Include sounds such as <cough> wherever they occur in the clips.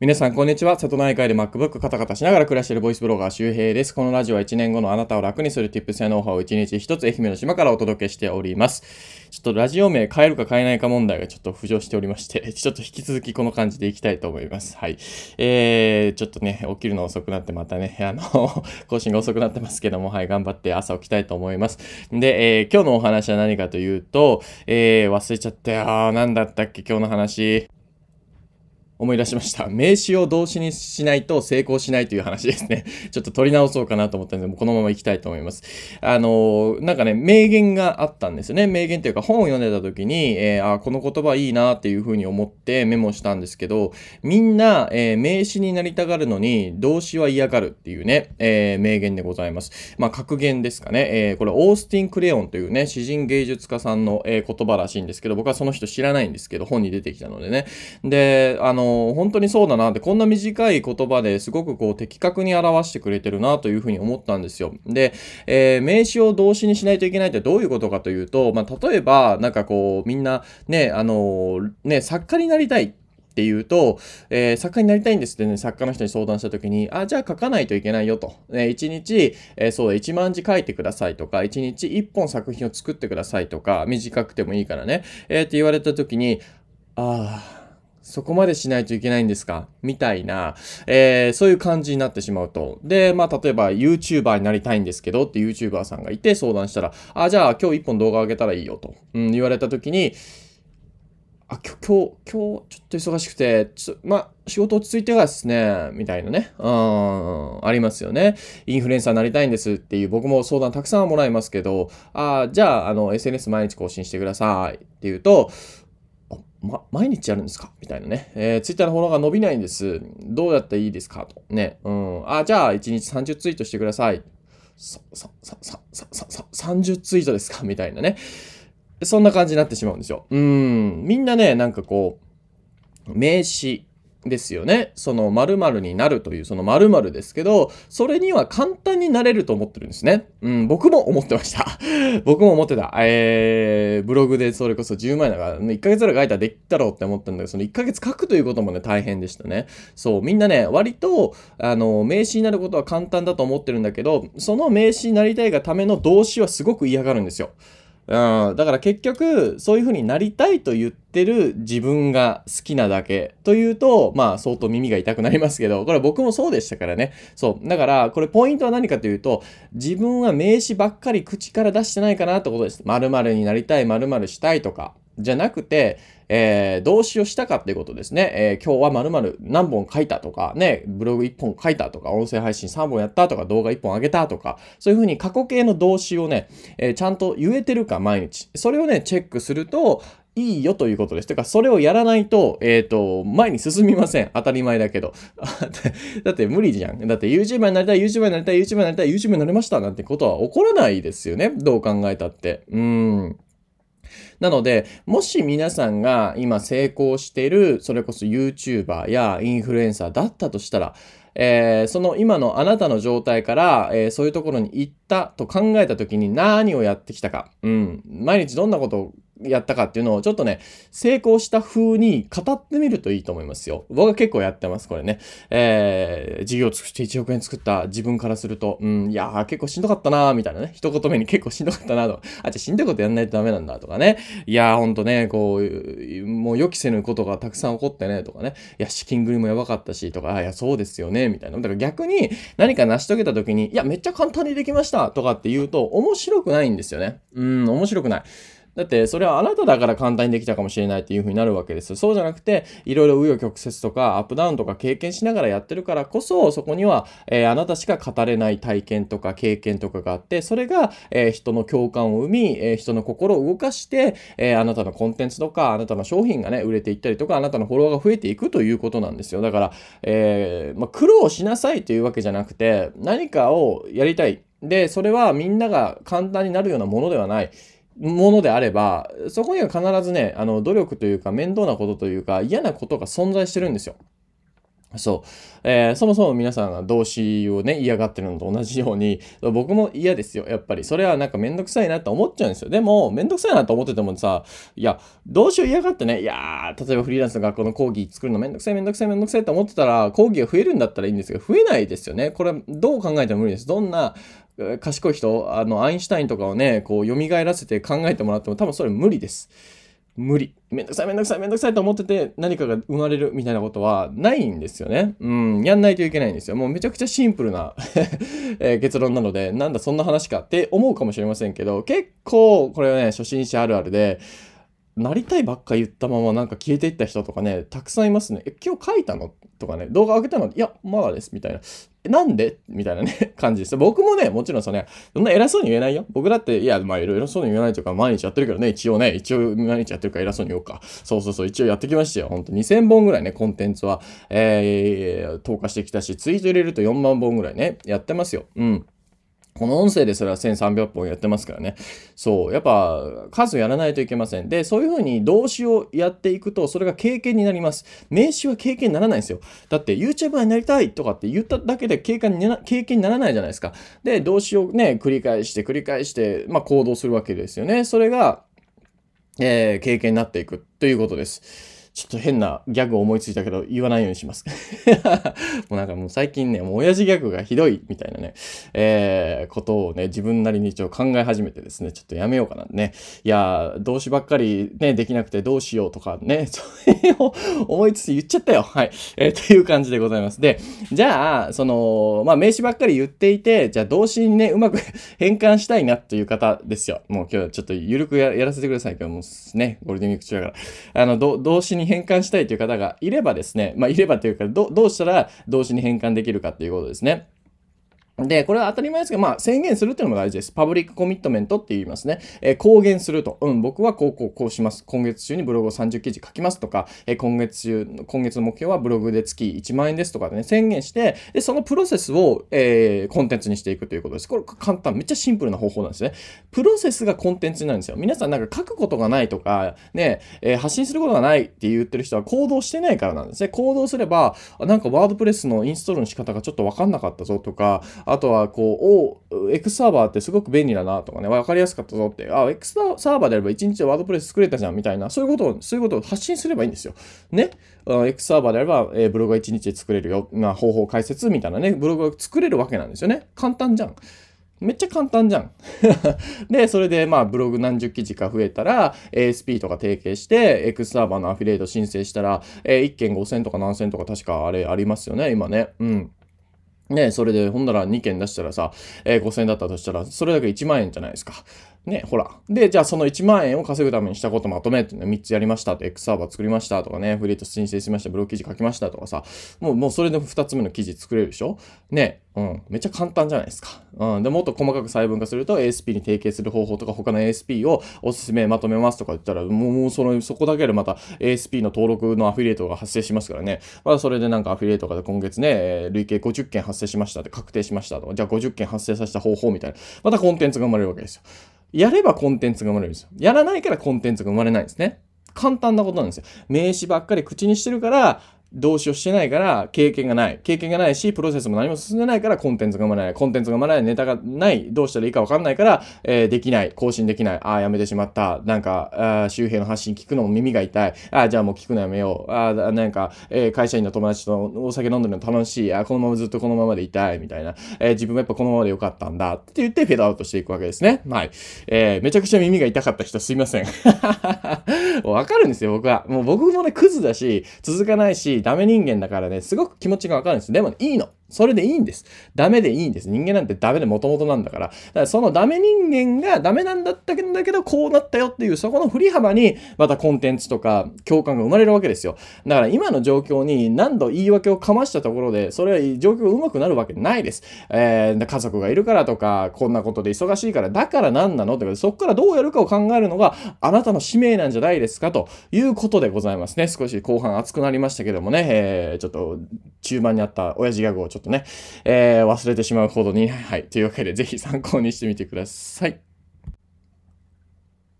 皆さん、こんにちは。瀬戸内海で MacBook カタカタしながら暮らしているボイスブロガー周平です。このラジオは1年後のあなたを楽にする Tips やノウハウを1日1つ愛媛の島からお届けしております。ちょっとラジオ名変えるか変えないか問題がちょっと浮上しておりまして、ちょっと引き続きこの感じでいきたいと思います。はい。えー、ちょっとね、起きるの遅くなってまたね、あの、<laughs> 更新が遅くなってますけども、はい、頑張って朝起きたいと思います。で、えー、今日のお話は何かというと、えー、忘れちゃったよ。何だったっけ、今日の話。思い出しました。<laughs> 名詞を動詞にしないと成功しないという話ですね。<laughs> ちょっと取り直そうかなと思ったんで、もこのまま行きたいと思います。あのなんかね、名言があったんですよね。名言というか本を読んでた時に、えー、あ、この言葉いいなっていうふうに思ってメモしたんですけど、みんな、えー、名詞になりたがるのに動詞は嫌がるっていうね、えー、名言でございます。まあ、格言ですかね。えこれ、オースティン・クレヨンというね、詩人芸術家さんの、え言葉らしいんですけど、僕はその人知らないんですけど、本に出てきたのでね。で、あの本当にそうだなって、こんな短い言葉ですごくこう的確に表してくれてるなというふうに思ったんですよ。で、えー、名詞を動詞にしないといけないってどういうことかというと、まあ、例えば、なんかこう、みんなね、あのね、作家になりたい。っていうと、えー、作家になりたいんですってね、作家の人に相談した時に、あ、じゃあ書かないといけないよと。え、1日、えー、そうだ、1万字書いてくださいとか、1日1本作品を作ってくださいとか、短くてもいいからね、えー、って言われた時に、ああ、そこまでしないといけないんですか？みたいな、えー、そういう感じになってしまうと。で、まあ、例えば YouTuber になりたいんですけどって YouTuber さんがいて相談したら、あ、じゃあ今日一本動画上げたらいいよと、うん、言われた時に、あ、今日、今日、ちょっと忙しくて、ちょまあ、仕事落ち着いてからですね、みたいなね。うん、ありますよね。インフルエンサーになりたいんですっていう、僕も相談たくさんもらいますけど、あ、じゃあ、あの、SNS 毎日更新してくださいって言うと、ま、毎日やるんですか？みたいなね。えー、ツイッターのフォローが伸びないんです。どうやったらいいですか？と。ね。うん。あ、じゃあ、1日30ツイートしてください。さ、さ、さ、さ、さ、さ、30ツイートですか？みたいなね。そんな感じになってしまうんですよ。うん。みんなね、なんかこう、名刺、ですよね。その〇〇になるというその〇〇ですけど、それには簡単になれると思ってるんですね。うん、僕も思ってました。<laughs> 僕も思ってた。えー、ブログでそれこそ10万円だから、1ヶ月ぐらい書いたらできたろうって思ったんだけど、その1ヶ月書くということもね、大変でしたね。そう、みんなね、割と、あの、名詞になることは簡単だと思ってるんだけど、その名詞になりたいがための動詞はすごく嫌がるんですよ。うん、だから結局、そういう風になりたいと言ってる自分が好きなだけというと、まあ相当耳が痛くなりますけど、<laughs> これ僕もそうでしたからね。そう。だから、これポイントは何かというと、自分は名詞ばっかり口から出してないかなってことです。〇〇になりたい、〇〇したいとか。じゃなくて、えー、動詞をしたかっていうことですね。えー、今日は〇〇何本書いたとか、ね、ブログ1本書いたとか、音声配信3本やったとか、動画1本上げたとか、そういうふうに過去形の動詞をね、えー、ちゃんと言えてるか毎日。それをね、チェックすると、いいよということです。てか、それをやらないと、えっ、ー、と、前に進みません。当たり前だけど。<laughs> だって無理じゃん。だって YouTuber になりたい、YouTuber になりたい、YouTuber になりたい、YouTuber になりましたなんてことは起こらないですよね。どう考えたって。うん。なので、もし皆さんが今成功してる、それこそ YouTuber やインフルエンサーだったとしたら、えー、その今のあなたの状態から、えー、そういうところに行ったと考えた時に何をやってきたか。うん。毎日どんなことをやったかっていうのをちょっとね、成功した風に語ってみるといいと思いますよ。僕は結構やってます、これね。えー、事業を作って1億円作った自分からすると、うん、いやー結構しんどかったなーみたいなね。一言目に結構しんどかったなーとか、あ、じゃあしんどいことやんないとダメなんだとかね。いやーほんとね、こう、もう予期せぬことがたくさん起こってね、とかね。いや、資金繰りもやばかったし、とか、あ、いや、そうですよね、みたいな。だから逆に何か成し遂げた時に、いや、めっちゃ簡単にできました、とかって言うと面白くないんですよね。うん、面白くない。だってそれはあなただから簡単にできたかもしれないっていう風になるわけです。そうじゃなくて、いろいろ紆余曲折とかアップダウンとか経験しながらやってるからこそ、そこには、えー、あなたしか語れない体験とか経験とかがあって、それが、えー、人の共感を生み、えー、人の心を動かして、えあなたのコンテンツとか、あなたの商品がね、売れていったりとか、あなたのフォロワーが増えていくということなんですよ。だから、えまあ、苦労しなさいというわけじゃなくて、何かをやりたい。で、それはみんなが簡単になるようなものではない。ものであれば、そこには必ずね、あの、努力というか、面倒なことというか、嫌なことが存在してるんですよ。そう。えー、そもそも皆さんが動詞をね、嫌がってるのと同じように、僕も嫌ですよ。やっぱり。それはなんかめんどくさいなって思っちゃうんですよ。でも、めんどくさいなと思っててもさ、いや、動詞を嫌がってね、いやー、例えばフリーランスの学校の講義作るのめんどくさいめんどくさいめんどくさいって思ってたら、講義が増えるんだったらいいんですけど、増えないですよね。これ、どう考えても無理です。どんな、賢い人、あの、アインシュタインとかをね、こう、蘇らせて考えてもらっても多分それ無理です。無理。めんどくさいめんどくさいめんどくさいと思ってて何かが生まれるみたいなことはないんですよね。うん、やんないといけないんですよ。もうめちゃくちゃシンプルな <laughs> え結論なので、なんだそんな話かって思うかもしれませんけど、結構これはね、初心者あるあるで、なりたいばっか言ったままなんか消えていった人とかね、たくさんいますね。え、今日書いたの？とかね、動画上げたの？いや、まだです。みたいな。なんで？みたいなね、<laughs> 感じです。僕もね、もちろんそれ、そんな偉そうに言えないよ。僕だって、いや、まあ、いろいろそうに言えないというか、毎日やってるけどね、一応ね、一応毎日やってるから偉そうに言おうか。そうそうそう、一応やってきましたよ。ほんと2000本ぐらいね、コンテンツは、えー、投下してきたし、ツイート入れると4万本ぐらいね、やってますよ。うん。この音声ですら1300本やってますからね。そう。やっぱ数やらないといけません。で、そういうふうに動詞をやっていくと、それが経験になります。名詞は経験にならないんですよ。だって YouTuber になりたいとかって言っただけで経験にな経験にならないじゃないですか。で、動詞をね、繰り返して繰り返して、まあ行動するわけですよね。それが、えー、経験になっていくということです。ちょっと変なギャグを思いついたけど、言わないようにします。<laughs> もうなんかもう最近ね、もう親父ギャグがひどいみたいなね、えー、ことをね、自分なりに一応考え始めてですね、ちょっとやめようかなね。いや、動詞ばっかりね、できなくてどうしようとかね、<laughs> それを思いつつ言っちゃったよ。はい。えー、という感じでございます。で、じゃあ、その、まあ名詞ばっかり言っていて、じゃあ動詞にね、うまく <laughs> 変換したいなっていう方ですよ。もう今日はちょっとゆるくやらせてくださいけどもね、ゴールデンウィーク中だから。あの、動詞にに変換したいという方がいればですね、まあ、いればというかど、どうしたら動詞に変換できるかっていうことですね。で、これは当たり前ですけど、まあ、宣言するっていうのも大事です。パブリックコミットメントって言いますね。えー、公言すると。うん、僕はこう、こう、こうします。今月中にブログを30記事書きますとか、えー、今月中、今月の目標はブログで月1万円ですとかでね、宣言して、で、そのプロセスを、えー、コンテンツにしていくということです。これ簡単、めっちゃシンプルな方法なんですね。プロセスがコンテンツになるんですよ。皆さんなんか書くことがないとか、ね、えー、発信することがないって言ってる人は行動してないからなんですね。行動すれば、なんかワードプレスのインストールの仕方がちょっとわかんなかったぞとか、あとはこう、お X サーバーってすごく便利だなとかね、わかりやすかったぞって、あ、X サーバーであれば1日でワードプレス作れたじゃんみたいな、そういうことを、そういうことを発信すればいいんですよ。ね？X サーバーであれば、えー、ブログが1日で作れるよ、まあ、方法解説みたいなね、ブログが作れるわけなんですよね。簡単じゃん。めっちゃ簡単じゃん。<laughs> で、それでまあブログ何十記事か増えたら ASP とか提携して X サーバーのアフィリエイト申請したら、えー、1件5000とか何千とか確かあれありますよね、今ね。うん。ねそれで、ほんなら2件出したらさ、えー、5000円だったとしたら、それだけ1万円じゃないですか。ね、ほら。で、じゃあその1万円を稼ぐためにしたことまとめってね、3つやりましたと、X サーバー作りましたとかね、フリート申請しました、ブログ記事書きましたとかさ、もう、もうそれで2つ目の記事作れるでしょ？ね、うん、めっちゃ簡単じゃないですか。うん、で、もっと細かく細分化すると ASP に提携する方法とか他の ASP をおすすめまとめますとか言ったら、もう、もうその、そこだけでまた ASP の登録のアフィリエイトが発生しますからね。まだそれでなんかアフィリエイトが今月ね、累計50件発生しましたって確定しましたとか、じゃあ50件発生させた方法みたいな、またコンテンツが生まれるわけですよ。やればコンテンツが生まれるんですよ。やらないからコンテンツが生まれないんですね。簡単なことなんですよ。名詞ばっかり口にしてるから、動詞をしてないから経験がない。経験がないし、プロセスも何も進んでないからコンテンツが生まれない。コンテンツが生まれない。ネタがない。どうしたらいいかわかんないから、えー、できない。更新できない。ああ、やめてしまった。なんか、あ周平の発信聞くのも耳が痛い。ああ、じゃあもう聞くのやめよう。ああ、なんか、えー、会社員の友達とお酒飲んでるの楽しい。ああこのままずっとこのままでいたい。みたいな。えー、自分もやっぱこのままでよかったんだ。って言ってフェードアウトしていくわけですね。はい。えー、めちゃくちゃ耳が痛かった人すいません。<laughs> わかるんですよ、僕は。もう僕もね、クズだし、続かないし、ダメ人間だからね、すごく気持ちがわかるんです。でも、いいの。それでいいんです。ダメでいいんです。人間なんてダメで元々なんだから。だからそのダメ人間がダメなんだったけど、こうなったよっていう、そこの振り幅に、またコンテンツとか共感が生まれるわけですよ。だから今の状況に何度言い訳をかましたところで、それは状況が上手くなるわけないです。えー、家族がいるからとか、こんなことで忙しいから、だから何なのとか、そこからどうやるかを考えるのがあなたの使命なんじゃないですかということでございますね。少し後半熱くなりましたけどもね、えー、ちょっと中盤にあった親父ギャグをちょっとね、えー、忘れてしまうほどに、はい。というわけで、ぜひ参考にしてみてください。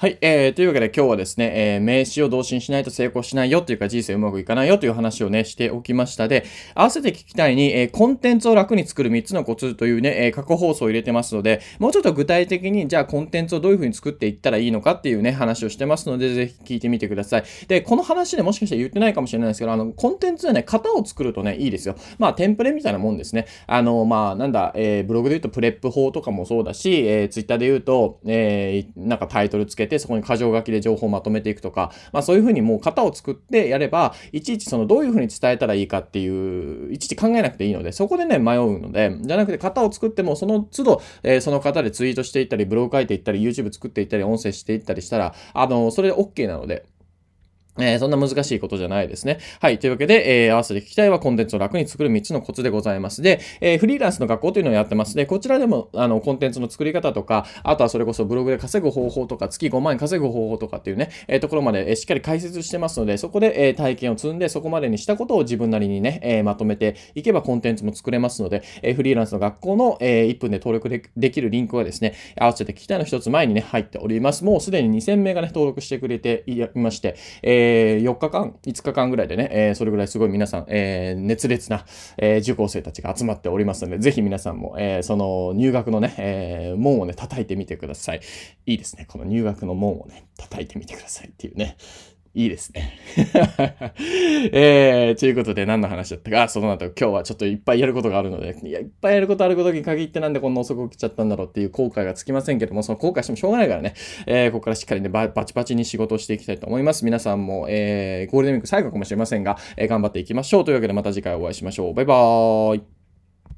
はい、えー、というわけで今日はですね、えー、名詞を動詞にしないと成功しないよというか人生うまくいかないよという話をね、しておきましたで、合わせて聞きたいに、えー、コンテンツを楽に作る3つのコツというね、えー、過去放送を入れてますので、もうちょっと具体的に、じゃあコンテンツをどういう風に作っていったらいいのかっていうね、話をしてますので、ぜひ聞いてみてください。で、この話でもしかしたら言ってないかもしれないですけど、あの、コンテンツでね、型を作るとね、いいですよ。まあ、テンプレみたいなもんですね。あの、まあ、なんだ、えー、ブログで言うと PREP 法とかもそうだし、えー、ツイッターで言うと、えー、なんかタイトルつけて、そこに箇条書きで情報をまとめていくとか、まあそういうふうにもう型を作ってやれば、いちいちそのどういうふうに伝えたらいいかっていう、いちいち考えなくていいので、そこでね、迷うので、じゃなくて型を作っても、その都度、えー、その型でツイートしていったり、ブログ書いていったり、YouTube 作っていったり、音声していったりしたら、あの、それで OK なので、えー、そんな難しいことじゃないですね。はい。というわけで、えー、合わせて聞きたいはコンテンツを楽に作る3つのコツでございます。で、えー、フリーランスの学校というのをやってます。で、こちらでも、あの、コンテンツの作り方とか、あとはそれこそブログで稼ぐ方法とか、月5万円稼ぐ方法とかっていうね、えー、ところまで、え、しっかり解説してますので、そこで、え、体験を積んで、そこまでにしたことを自分なりにね、え、まとめていけばコンテンツも作れますので、え、フリーランスの学校の、え、1分で登録でできるリンクはですね、合わせて聞きたいの1つ前にね、入っております。もうすでに2000名がね、登録してくれていまして、えー、4日間、5日間ぐらいでね、えー、それぐらいすごい皆さん、えー、熱烈な、え、受講生たちが集まっておりますので、ぜひ皆さんも、え、その入学のね、え、門をね、叩いてみてください。いいですね。この入学の門をね、叩いてみてくださいっていうね。いいですね。<laughs> えー、ということで何の話だったか、その後今日はちょっといっぱいやることがあるので、いや、いっぱいやることあることに限ってなんでこんな遅く起きちゃったんだろうっていう後悔がつきませんけども、その後悔してもしょうがないからね、えー、ここからしっかりね、バチバチに仕事をしていきたいと思います。皆さんも、えー、ゴールデンウィーク最後かもしれませんが、えー、頑張っていきましょう。というわけでまた次回お会いしましょう。バイバーイ。